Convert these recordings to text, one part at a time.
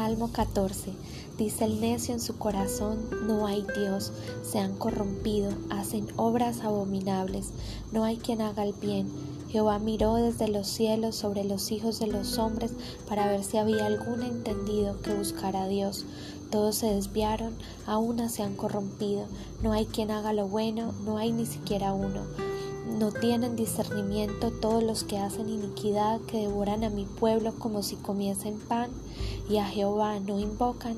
Salmo 14. Dice el necio en su corazón, no hay Dios, se han corrompido, hacen obras abominables, no hay quien haga el bien. Jehová miró desde los cielos sobre los hijos de los hombres para ver si había algún entendido que buscara a Dios. Todos se desviaron, a una se han corrompido, no hay quien haga lo bueno, no hay ni siquiera uno. No tienen discernimiento todos los que hacen iniquidad, que devoran a mi pueblo como si comiesen pan, y a Jehová no invocan.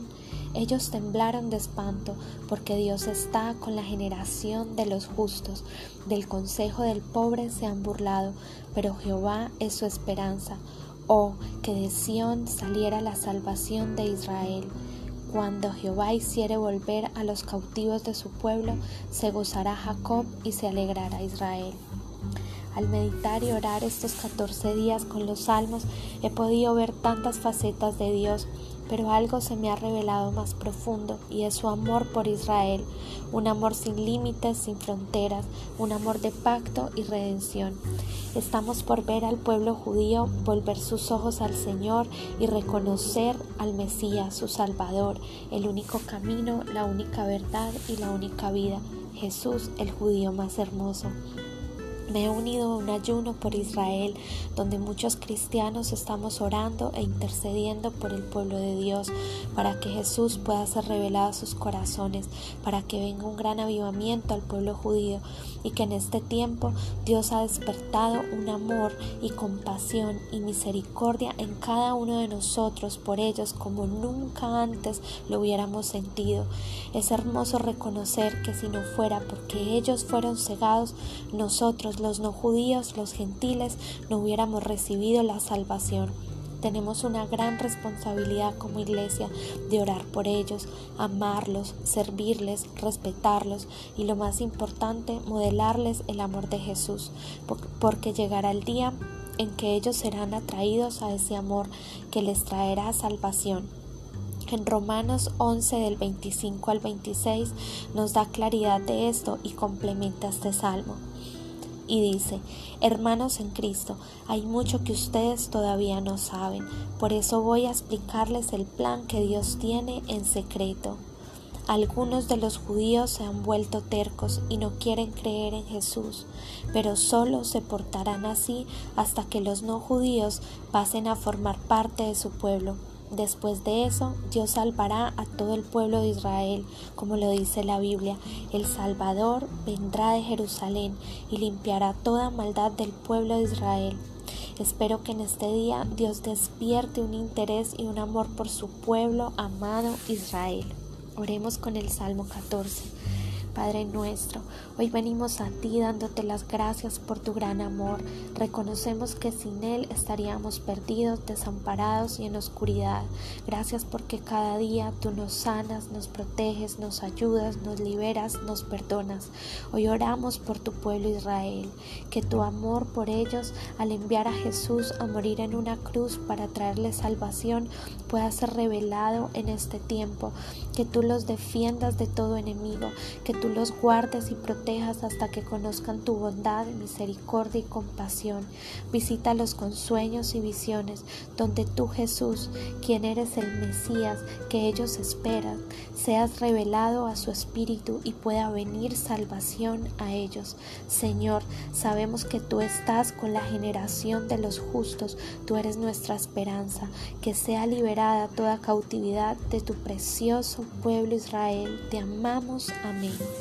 Ellos temblaron de espanto, porque Dios está con la generación de los justos. Del consejo del pobre se han burlado, pero Jehová es su esperanza. Oh, que de Sión saliera la salvación de Israel. Cuando Jehová hiciere volver a los cautivos de su pueblo, se gozará Jacob y se alegrará Israel. Al meditar y orar estos 14 días con los salmos, he podido ver tantas facetas de Dios pero algo se me ha revelado más profundo y es su amor por Israel, un amor sin límites, sin fronteras, un amor de pacto y redención. Estamos por ver al pueblo judío volver sus ojos al Señor y reconocer al Mesías, su Salvador, el único camino, la única verdad y la única vida, Jesús el judío más hermoso. Me he unido a un ayuno por Israel, donde muchos cristianos estamos orando e intercediendo por el pueblo de Dios, para que Jesús pueda ser revelado a sus corazones, para que venga un gran avivamiento al pueblo judío y que en este tiempo Dios ha despertado un amor y compasión y misericordia en cada uno de nosotros por ellos como nunca antes lo hubiéramos sentido. Es hermoso reconocer que si no fuera porque ellos fueron cegados, nosotros los no judíos, los gentiles, no hubiéramos recibido la salvación. Tenemos una gran responsabilidad como iglesia de orar por ellos, amarlos, servirles, respetarlos y lo más importante, modelarles el amor de Jesús, porque llegará el día en que ellos serán atraídos a ese amor que les traerá salvación. En Romanos 11 del 25 al 26 nos da claridad de esto y complementa este salmo y dice, Hermanos en Cristo, hay mucho que ustedes todavía no saben, por eso voy a explicarles el plan que Dios tiene en secreto. Algunos de los judíos se han vuelto tercos y no quieren creer en Jesús, pero solo se portarán así hasta que los no judíos pasen a formar parte de su pueblo Después de eso, Dios salvará a todo el pueblo de Israel, como lo dice la Biblia. El Salvador vendrá de Jerusalén y limpiará toda maldad del pueblo de Israel. Espero que en este día Dios despierte un interés y un amor por su pueblo amado Israel. Oremos con el Salmo 14. Padre nuestro, hoy venimos a ti dándote las gracias por tu gran amor. Reconocemos que sin Él estaríamos perdidos, desamparados y en oscuridad. Gracias porque cada día tú nos sanas, nos proteges, nos ayudas, nos liberas, nos perdonas. Hoy oramos por tu pueblo Israel, que tu amor por ellos, al enviar a Jesús a morir en una cruz para traerles salvación, pueda ser revelado en este tiempo. Que tú los defiendas de todo enemigo, que tú los guardes y protejas hasta que conozcan tu bondad, misericordia y compasión. Visítalos con sueños y visiones, donde tú Jesús, quien eres el Mesías que ellos esperan, seas revelado a su espíritu y pueda venir salvación a ellos. Señor, sabemos que tú estás con la generación de los justos, tú eres nuestra esperanza, que sea liberada toda cautividad de tu precioso pueblo Israel. Te amamos. Amén.